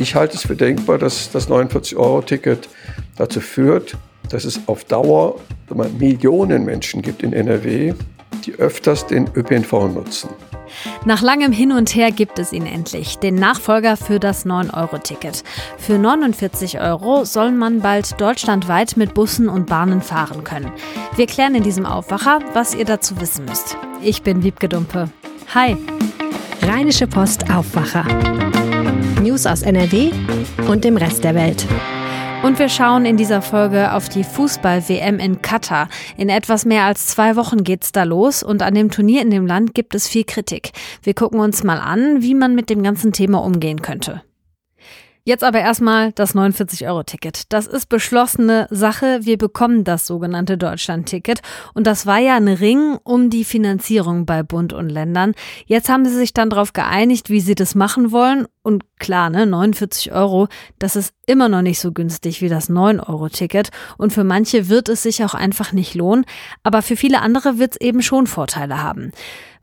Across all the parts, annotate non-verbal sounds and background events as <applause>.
Ich halte es für denkbar, dass das 49-Euro-Ticket dazu führt, dass es auf Dauer Millionen Menschen gibt in NRW, die öfters den ÖPNV nutzen. Nach langem Hin und Her gibt es ihn endlich, den Nachfolger für das 9-Euro-Ticket. Für 49 Euro soll man bald deutschlandweit mit Bussen und Bahnen fahren können. Wir klären in diesem Aufwacher, was ihr dazu wissen müsst. Ich bin Wiebke Dumpe. Hi. Rheinische Post Aufwacher. News aus NRW und dem Rest der Welt. Und wir schauen in dieser Folge auf die Fußball-WM in Katar. In etwas mehr als zwei Wochen geht's da los und an dem Turnier in dem Land gibt es viel Kritik. Wir gucken uns mal an, wie man mit dem ganzen Thema umgehen könnte. Jetzt aber erstmal das 49-Euro-Ticket. Das ist beschlossene Sache. Wir bekommen das sogenannte Deutschland-Ticket. Und das war ja ein Ring um die Finanzierung bei Bund und Ländern. Jetzt haben sie sich dann darauf geeinigt, wie sie das machen wollen. Und klar, ne, 49 Euro, das ist immer noch nicht so günstig wie das 9-Euro-Ticket. Und für manche wird es sich auch einfach nicht lohnen. Aber für viele andere wird es eben schon Vorteile haben.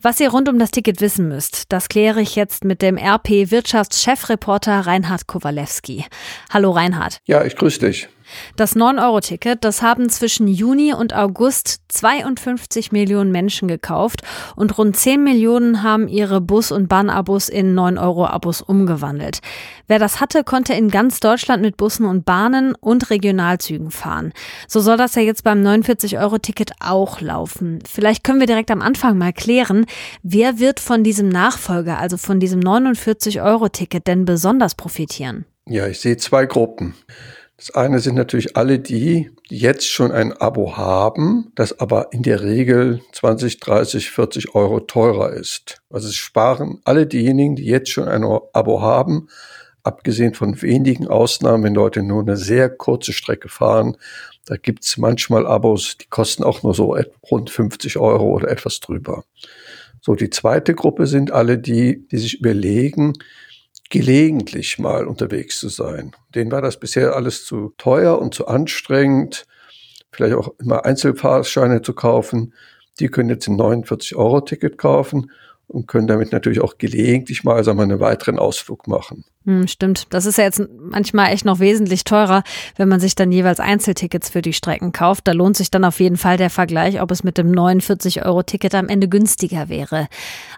Was ihr rund um das Ticket wissen müsst, das kläre ich jetzt mit dem RP Wirtschaftschefreporter Reinhard Kowalewski. Hallo Reinhard. Ja, ich grüße dich. Das 9-Euro-Ticket, das haben zwischen Juni und August 52 Millionen Menschen gekauft und rund 10 Millionen haben ihre Bus- und Bahnabos in 9-Euro-Abos umgewandelt. Wer das hatte, konnte in ganz Deutschland mit Bussen und Bahnen und Regionalzügen fahren. So soll das ja jetzt beim 49-Euro-Ticket auch laufen. Vielleicht können wir direkt am Anfang mal klären, wer wird von diesem Nachfolger, also von diesem 49-Euro-Ticket denn besonders profitieren? Ja, ich sehe zwei Gruppen. Das eine sind natürlich alle die, die jetzt schon ein Abo haben, das aber in der Regel 20, 30, 40 Euro teurer ist. Also es sparen alle diejenigen, die jetzt schon ein Abo haben, abgesehen von wenigen Ausnahmen, wenn Leute nur eine sehr kurze Strecke fahren. Da gibt's manchmal Abos, die kosten auch nur so rund 50 Euro oder etwas drüber. So, die zweite Gruppe sind alle die, die sich überlegen, gelegentlich mal unterwegs zu sein. Denen war das bisher alles zu teuer und zu anstrengend, vielleicht auch immer Einzelfahrscheine zu kaufen. Die können jetzt ein 49-Euro-Ticket kaufen und können damit natürlich auch gelegentlich mal sagen wir, einen weiteren Ausflug machen. Hm, stimmt. Das ist ja jetzt manchmal echt noch wesentlich teurer, wenn man sich dann jeweils Einzeltickets für die Strecken kauft. Da lohnt sich dann auf jeden Fall der Vergleich, ob es mit dem 49-Euro-Ticket am Ende günstiger wäre.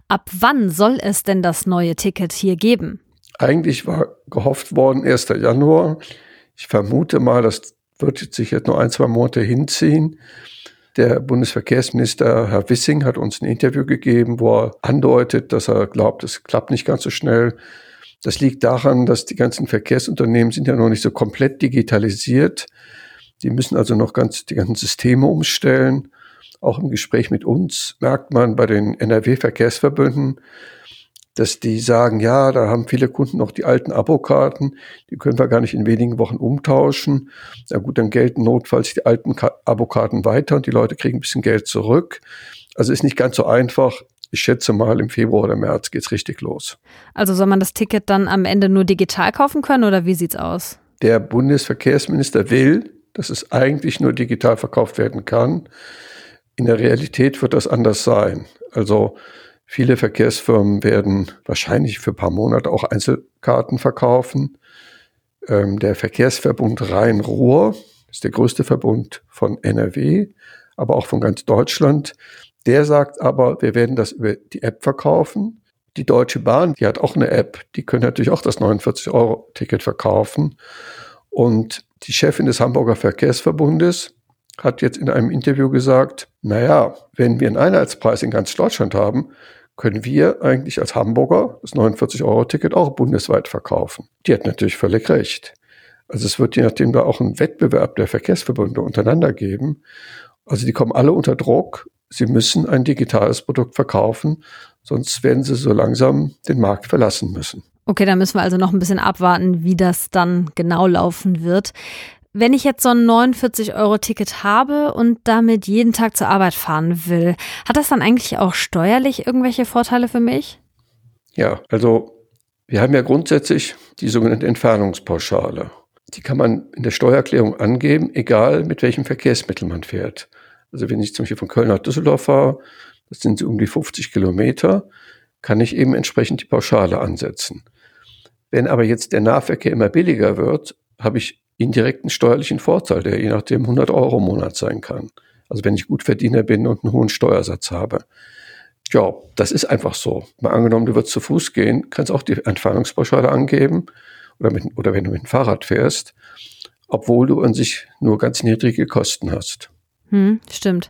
Ab wann soll es denn das neue Ticket hier geben? Eigentlich war gehofft worden 1. Januar. Ich vermute mal, das wird sich jetzt noch ein, zwei Monate hinziehen. Der Bundesverkehrsminister Herr Wissing hat uns ein Interview gegeben, wo er andeutet, dass er glaubt, es klappt nicht ganz so schnell. Das liegt daran, dass die ganzen Verkehrsunternehmen sind ja noch nicht so komplett digitalisiert. Die müssen also noch ganz die ganzen Systeme umstellen. Auch im Gespräch mit uns merkt man bei den NRW-Verkehrsverbünden, dass die sagen, ja, da haben viele Kunden noch die alten Abokarten, die können wir gar nicht in wenigen Wochen umtauschen. Na gut, dann gelten notfalls die alten Abokarten weiter und die Leute kriegen ein bisschen Geld zurück. Also ist nicht ganz so einfach. Ich schätze mal, im Februar oder März geht's richtig los. Also soll man das Ticket dann am Ende nur digital kaufen können oder wie sieht's aus? Der Bundesverkehrsminister will, dass es eigentlich nur digital verkauft werden kann. In der Realität wird das anders sein. Also Viele Verkehrsfirmen werden wahrscheinlich für ein paar Monate auch Einzelkarten verkaufen. Ähm, der Verkehrsverbund Rhein-Ruhr ist der größte Verbund von NRW, aber auch von ganz Deutschland. Der sagt aber, wir werden das über die App verkaufen. Die Deutsche Bahn, die hat auch eine App, die können natürlich auch das 49-Euro-Ticket verkaufen. Und die Chefin des Hamburger Verkehrsverbundes hat jetzt in einem Interview gesagt, naja, wenn wir einen Einheitspreis in ganz Deutschland haben, können wir eigentlich als Hamburger das 49-Euro-Ticket auch bundesweit verkaufen. Die hat natürlich völlig recht. Also es wird je nachdem da auch einen Wettbewerb der Verkehrsverbünde untereinander geben. Also die kommen alle unter Druck. Sie müssen ein digitales Produkt verkaufen, sonst werden sie so langsam den Markt verlassen müssen. Okay, da müssen wir also noch ein bisschen abwarten, wie das dann genau laufen wird. Wenn ich jetzt so ein 49-Euro-Ticket habe und damit jeden Tag zur Arbeit fahren will, hat das dann eigentlich auch steuerlich irgendwelche Vorteile für mich? Ja, also wir haben ja grundsätzlich die sogenannte Entfernungspauschale. Die kann man in der Steuererklärung angeben, egal mit welchem Verkehrsmittel man fährt. Also wenn ich zum Beispiel von Köln nach Düsseldorf fahre, das sind so um die 50 Kilometer, kann ich eben entsprechend die Pauschale ansetzen. Wenn aber jetzt der Nahverkehr immer billiger wird, habe ich indirekten steuerlichen Vorteil, der je nachdem 100 Euro im Monat sein kann. Also wenn ich gut Verdiener bin und einen hohen Steuersatz habe. Ja, das ist einfach so. Mal angenommen, du würdest zu Fuß gehen, kannst auch die Entfernungspauschale angeben oder, mit, oder wenn du mit dem Fahrrad fährst, obwohl du an sich nur ganz niedrige Kosten hast. Hm, stimmt.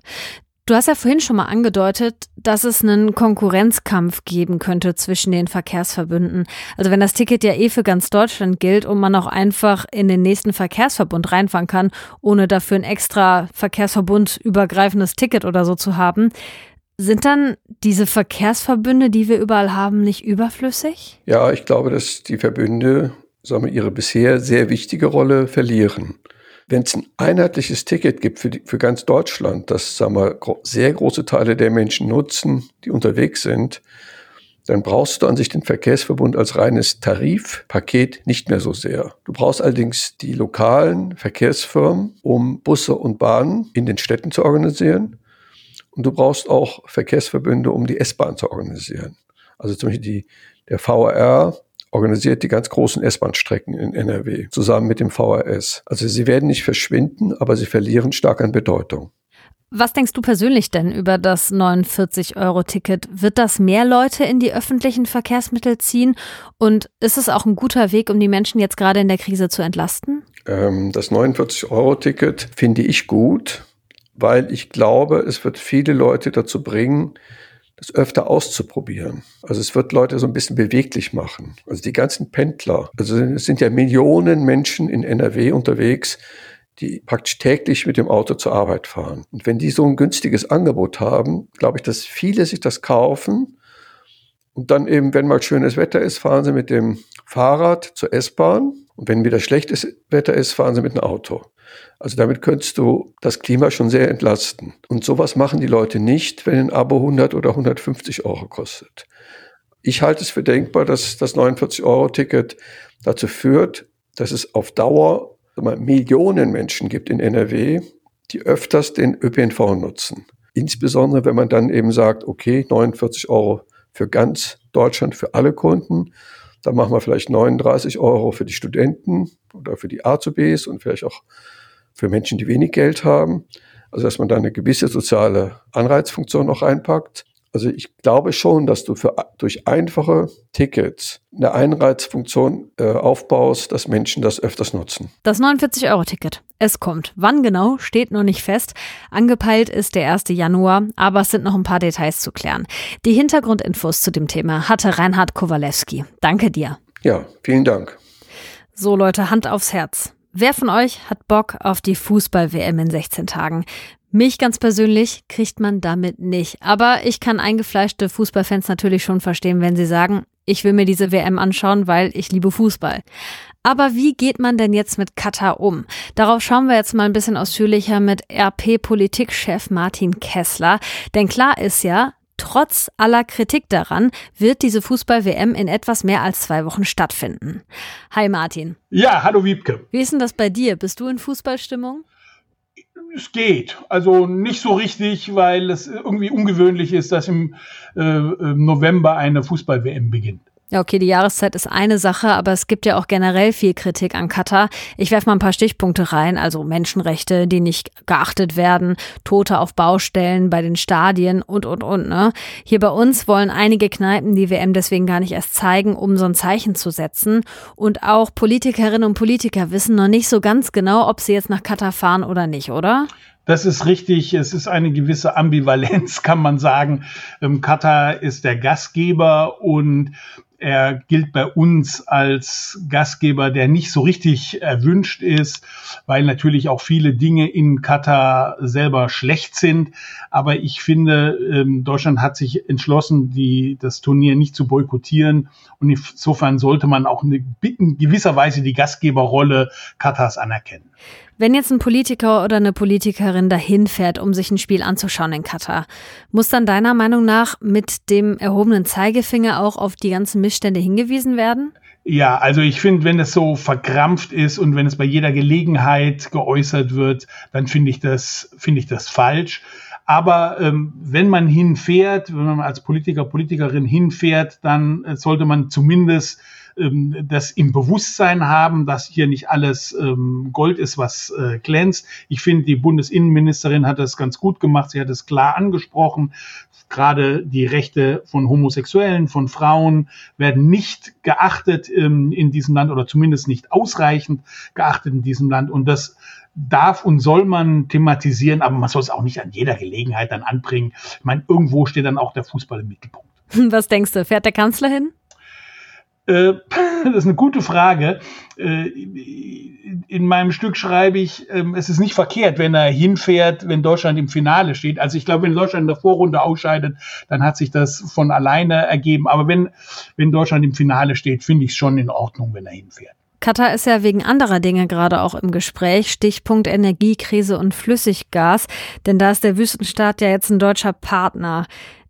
Du hast ja vorhin schon mal angedeutet, dass es einen Konkurrenzkampf geben könnte zwischen den Verkehrsverbünden. Also wenn das Ticket ja eh für ganz Deutschland gilt und man auch einfach in den nächsten Verkehrsverbund reinfahren kann, ohne dafür ein extra Verkehrsverbund übergreifendes Ticket oder so zu haben, sind dann diese Verkehrsverbünde, die wir überall haben, nicht überflüssig? Ja, ich glaube, dass die Verbünde sagen wir, ihre bisher sehr wichtige Rolle verlieren. Wenn es ein einheitliches Ticket gibt für, die, für ganz Deutschland, das sagen wir, sehr große Teile der Menschen nutzen, die unterwegs sind, dann brauchst du an sich den Verkehrsverbund als reines Tarifpaket nicht mehr so sehr. Du brauchst allerdings die lokalen Verkehrsfirmen, um Busse und Bahnen in den Städten zu organisieren. Und du brauchst auch Verkehrsverbünde, um die S-Bahn zu organisieren. Also zum Beispiel die, der VRR organisiert die ganz großen S-Bahn-Strecken in NRW zusammen mit dem VRS. Also sie werden nicht verschwinden, aber sie verlieren stark an Bedeutung. Was denkst du persönlich denn über das 49-Euro-Ticket? Wird das mehr Leute in die öffentlichen Verkehrsmittel ziehen? Und ist es auch ein guter Weg, um die Menschen jetzt gerade in der Krise zu entlasten? Ähm, das 49-Euro-Ticket finde ich gut, weil ich glaube, es wird viele Leute dazu bringen, das öfter auszuprobieren. Also es wird Leute so ein bisschen beweglich machen. Also die ganzen Pendler, also es sind ja Millionen Menschen in NRW unterwegs, die praktisch täglich mit dem Auto zur Arbeit fahren. Und wenn die so ein günstiges Angebot haben, glaube ich, dass viele sich das kaufen und dann eben, wenn mal schönes Wetter ist, fahren sie mit dem Fahrrad zur S-Bahn und wenn wieder schlechtes Wetter ist, fahren sie mit dem Auto. Also damit könntest du das Klima schon sehr entlasten. Und sowas machen die Leute nicht, wenn ein Abo 100 oder 150 Euro kostet. Ich halte es für denkbar, dass das 49-Euro-Ticket dazu führt, dass es auf Dauer Millionen Menschen gibt in NRW, die öfters den ÖPNV nutzen. Insbesondere, wenn man dann eben sagt, okay, 49 Euro für ganz Deutschland, für alle Kunden. Dann machen wir vielleicht 39 Euro für die Studenten oder für die Azubis und vielleicht auch für Menschen, die wenig Geld haben. Also dass man da eine gewisse soziale Anreizfunktion noch reinpackt. Also ich glaube schon, dass du für, durch einfache Tickets eine Einreizfunktion äh, aufbaust, dass Menschen das öfters nutzen. Das 49-Euro-Ticket. Es kommt. Wann genau, steht noch nicht fest. Angepeilt ist der 1. Januar, aber es sind noch ein paar Details zu klären. Die Hintergrundinfos zu dem Thema hatte Reinhard Kowalewski. Danke dir. Ja, vielen Dank. So Leute, Hand aufs Herz. Wer von euch hat Bock auf die Fußball-WM in 16 Tagen? Mich ganz persönlich kriegt man damit nicht. Aber ich kann eingefleischte Fußballfans natürlich schon verstehen, wenn sie sagen, ich will mir diese WM anschauen, weil ich liebe Fußball. Aber wie geht man denn jetzt mit Katar um? Darauf schauen wir jetzt mal ein bisschen ausführlicher mit RP-Politikchef Martin Kessler. Denn klar ist ja, Trotz aller Kritik daran wird diese Fußball-WM in etwas mehr als zwei Wochen stattfinden. Hi Martin. Ja, hallo Wiebke. Wie ist denn das bei dir? Bist du in Fußballstimmung? Es geht. Also nicht so richtig, weil es irgendwie ungewöhnlich ist, dass im äh, November eine Fußball-WM beginnt. Ja, okay, die Jahreszeit ist eine Sache, aber es gibt ja auch generell viel Kritik an Katar. Ich werfe mal ein paar Stichpunkte rein, also Menschenrechte, die nicht geachtet werden, Tote auf Baustellen, bei den Stadien und, und, und. Ne? Hier bei uns wollen einige Kneipen die WM deswegen gar nicht erst zeigen, um so ein Zeichen zu setzen. Und auch Politikerinnen und Politiker wissen noch nicht so ganz genau, ob sie jetzt nach Katar fahren oder nicht, oder? Das ist richtig. Es ist eine gewisse Ambivalenz, <laughs> kann man sagen. Ähm, Katar ist der Gastgeber und er gilt bei uns als Gastgeber, der nicht so richtig erwünscht ist, weil natürlich auch viele Dinge in Katar selber schlecht sind. Aber ich finde, ähm, Deutschland hat sich entschlossen, die, das Turnier nicht zu boykottieren. Und insofern sollte man auch eine, in gewisser Weise die Gastgeberrolle Katars anerkennen. Wenn jetzt ein Politiker oder eine Politikerin dahin fährt, um sich ein Spiel anzuschauen in Katar, muss dann deiner Meinung nach mit dem erhobenen Zeigefinger auch auf die ganzen Missstände hingewiesen werden? Ja, also ich finde, wenn es so verkrampft ist und wenn es bei jeder Gelegenheit geäußert wird, dann finde ich das, finde ich das falsch. Aber ähm, wenn man hinfährt, wenn man als Politiker, Politikerin hinfährt, dann äh, sollte man zumindest das im Bewusstsein haben, dass hier nicht alles ähm, Gold ist, was äh, glänzt. Ich finde, die Bundesinnenministerin hat das ganz gut gemacht. Sie hat es klar angesprochen. Gerade die Rechte von Homosexuellen, von Frauen werden nicht geachtet ähm, in diesem Land oder zumindest nicht ausreichend geachtet in diesem Land. Und das darf und soll man thematisieren, aber man soll es auch nicht an jeder Gelegenheit dann anbringen. Ich meine, irgendwo steht dann auch der Fußball im Mittelpunkt. <laughs> Was denkst du, fährt der Kanzler hin? Äh, <laughs> das ist eine gute Frage. Äh, in meinem Stück schreibe ich, ähm, es ist nicht verkehrt, wenn er hinfährt, wenn Deutschland im Finale steht. Also ich glaube, wenn Deutschland in der Vorrunde ausscheidet, dann hat sich das von alleine ergeben. Aber wenn, wenn Deutschland im Finale steht, finde ich es schon in Ordnung, wenn er hinfährt. Katar ist ja wegen anderer Dinge gerade auch im Gespräch. Stichpunkt Energiekrise und Flüssiggas. Denn da ist der Wüstenstaat ja jetzt ein deutscher Partner.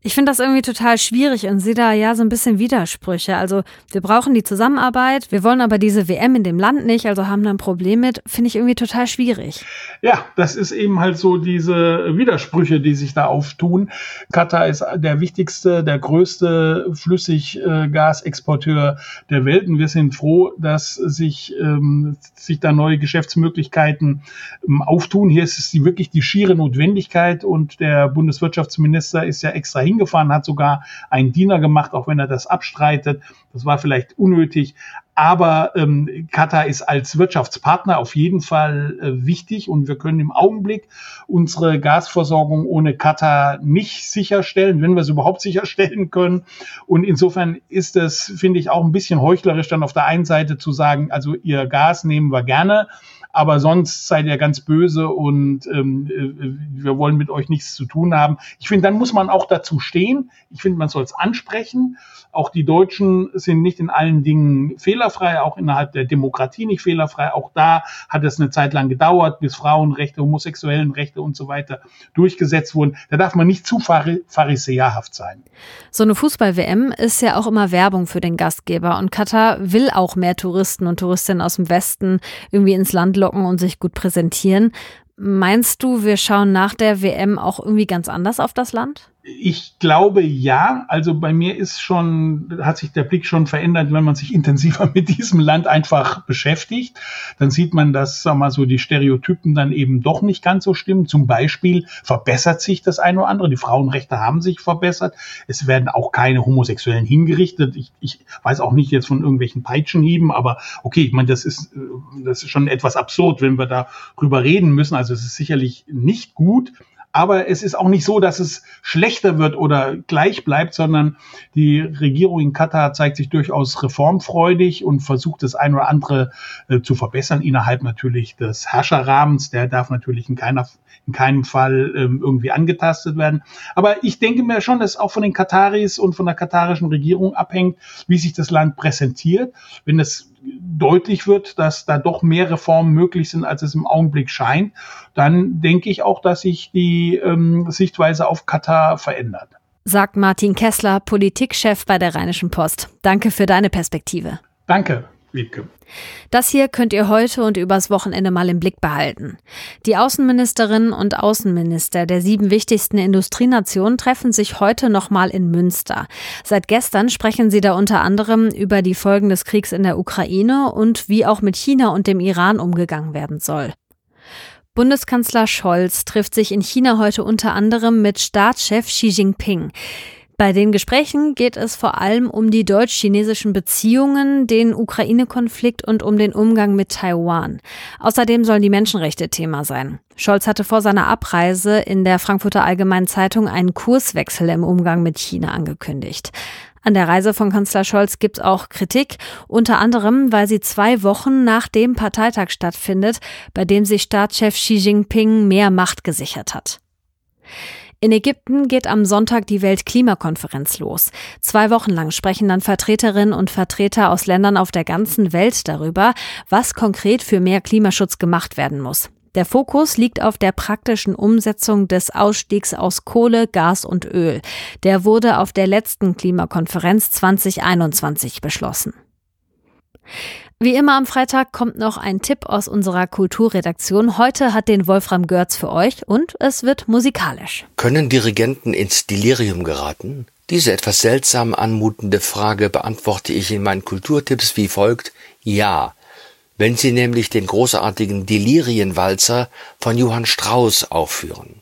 Ich finde das irgendwie total schwierig und sehe da ja so ein bisschen Widersprüche. Also wir brauchen die Zusammenarbeit, wir wollen aber diese WM in dem Land nicht, also haben da ein Problem mit. Finde ich irgendwie total schwierig. Ja, das ist eben halt so diese Widersprüche, die sich da auftun. Katar ist der wichtigste, der größte Flüssiggasexporteur der Welt und wir sind froh, dass sich, ähm, sich da neue Geschäftsmöglichkeiten ähm, auftun. Hier ist es die, wirklich die schiere Notwendigkeit und der Bundeswirtschaftsminister ist ja extra hingefahren, hat sogar einen Diener gemacht, auch wenn er das abstreitet. Das war vielleicht unnötig. Aber ähm, Katar ist als Wirtschaftspartner auf jeden Fall äh, wichtig und wir können im Augenblick unsere Gasversorgung ohne Katar nicht sicherstellen, wenn wir es überhaupt sicherstellen <laughs> können. Und insofern ist es, finde ich, auch ein bisschen heuchlerisch, dann auf der einen Seite zu sagen, also ihr Gas nehmen wir gerne aber sonst seid ihr ganz böse und ähm, äh, wir wollen mit euch nichts zu tun haben. Ich finde, dann muss man auch dazu stehen. Ich finde, man soll es ansprechen. Auch die Deutschen sind nicht in allen Dingen fehlerfrei, auch innerhalb der Demokratie nicht fehlerfrei. Auch da hat es eine Zeit lang gedauert, bis Frauenrechte, homosexuellen Rechte und so weiter durchgesetzt wurden. Da darf man nicht zu pharisäerhaft sein. So eine Fußball-WM ist ja auch immer Werbung für den Gastgeber und Katar will auch mehr Touristen und Touristinnen aus dem Westen irgendwie ins Land locken locken und sich gut präsentieren. Meinst du, wir schauen nach der WM auch irgendwie ganz anders auf das Land? Ich glaube ja. Also bei mir ist schon, hat sich der Blick schon verändert, wenn man sich <laughs> intensiver mit diesem Land einfach beschäftigt. Dann sieht man, dass, sag mal so, die Stereotypen dann eben doch nicht ganz so stimmen. Zum Beispiel verbessert sich das eine oder andere. Die Frauenrechte haben sich verbessert. Es werden auch keine Homosexuellen hingerichtet. Ich, ich weiß auch nicht jetzt von irgendwelchen Peitschenhieben, aber okay, ich meine, das ist, das ist schon etwas absurd, wenn wir darüber reden müssen. Also es ist sicherlich nicht gut. Aber es ist auch nicht so, dass es schlechter wird oder gleich bleibt, sondern die Regierung in Katar zeigt sich durchaus reformfreudig und versucht das ein oder andere äh, zu verbessern innerhalb natürlich des Herrscherrahmens. Der darf natürlich in keiner in keinem Fall ähm, irgendwie angetastet werden. Aber ich denke mir schon, dass auch von den Kataris und von der katarischen Regierung abhängt, wie sich das Land präsentiert. Wenn es deutlich wird, dass da doch mehr Reformen möglich sind, als es im Augenblick scheint, dann denke ich auch, dass sich die ähm, Sichtweise auf Katar verändert. Sagt Martin Kessler, Politikchef bei der Rheinischen Post. Danke für deine Perspektive. Danke. Wiebke. Das hier könnt ihr heute und übers Wochenende mal im Blick behalten. Die Außenministerinnen und Außenminister der sieben wichtigsten Industrienationen treffen sich heute nochmal in Münster. Seit gestern sprechen sie da unter anderem über die Folgen des Kriegs in der Ukraine und wie auch mit China und dem Iran umgegangen werden soll. Bundeskanzler Scholz trifft sich in China heute unter anderem mit Staatschef Xi Jinping. Bei den Gesprächen geht es vor allem um die deutsch-chinesischen Beziehungen, den Ukraine-Konflikt und um den Umgang mit Taiwan. Außerdem sollen die Menschenrechte Thema sein. Scholz hatte vor seiner Abreise in der Frankfurter Allgemeinen Zeitung einen Kurswechsel im Umgang mit China angekündigt. An der Reise von Kanzler Scholz gibt es auch Kritik, unter anderem, weil sie zwei Wochen nach dem Parteitag stattfindet, bei dem sich Staatschef Xi Jinping mehr Macht gesichert hat. In Ägypten geht am Sonntag die Weltklimakonferenz los. Zwei Wochen lang sprechen dann Vertreterinnen und Vertreter aus Ländern auf der ganzen Welt darüber, was konkret für mehr Klimaschutz gemacht werden muss. Der Fokus liegt auf der praktischen Umsetzung des Ausstiegs aus Kohle, Gas und Öl. Der wurde auf der letzten Klimakonferenz 2021 beschlossen. Wie immer am Freitag kommt noch ein Tipp aus unserer Kulturredaktion. Heute hat den Wolfram Görz für euch und es wird musikalisch. Können Dirigenten ins Delirium geraten? Diese etwas seltsam anmutende Frage beantworte ich in meinen Kulturtipps wie folgt Ja. Wenn Sie nämlich den großartigen Delirienwalzer von Johann Strauss aufführen.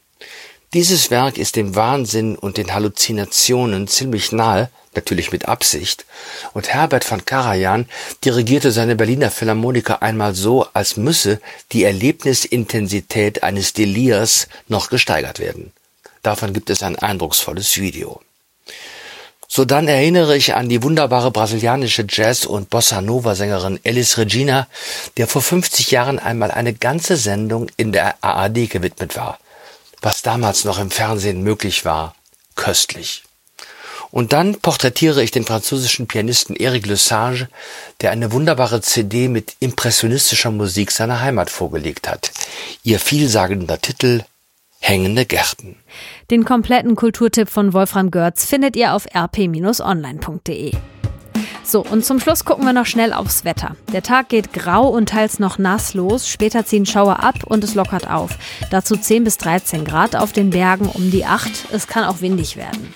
Dieses Werk ist dem Wahnsinn und den Halluzinationen ziemlich nahe, natürlich mit Absicht, und Herbert von Karajan dirigierte seine Berliner Philharmoniker einmal so, als müsse die Erlebnisintensität eines Delirs noch gesteigert werden. Davon gibt es ein eindrucksvolles Video. So dann erinnere ich an die wunderbare brasilianische Jazz- und Bossa Nova-Sängerin Elis Regina, der vor 50 Jahren einmal eine ganze Sendung in der ARD gewidmet war. Was damals noch im Fernsehen möglich war, köstlich. Und dann porträtiere ich den französischen Pianisten Eric Lesage, der eine wunderbare CD mit impressionistischer Musik seiner Heimat vorgelegt hat. Ihr vielsagender Titel Hängende Gärten. Den kompletten Kulturtipp von Wolfram Görz findet ihr auf rp-online.de. So, und zum Schluss gucken wir noch schnell aufs Wetter. Der Tag geht grau und teils noch nass los, später ziehen Schauer ab und es lockert auf. Dazu 10 bis 13 Grad auf den Bergen um die 8. Es kann auch windig werden.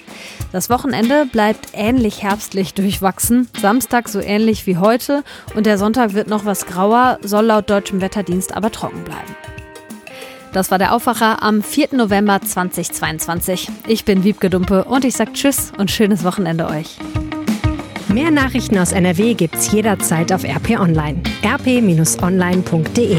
Das Wochenende bleibt ähnlich herbstlich durchwachsen, Samstag so ähnlich wie heute und der Sonntag wird noch was grauer, soll laut deutschem Wetterdienst aber trocken bleiben. Das war der Aufwacher am 4. November 2022. Ich bin Wiebke Dumpe und ich sage Tschüss und schönes Wochenende euch. Mehr Nachrichten aus NRW gibt's jederzeit auf RP Online. rp-online.de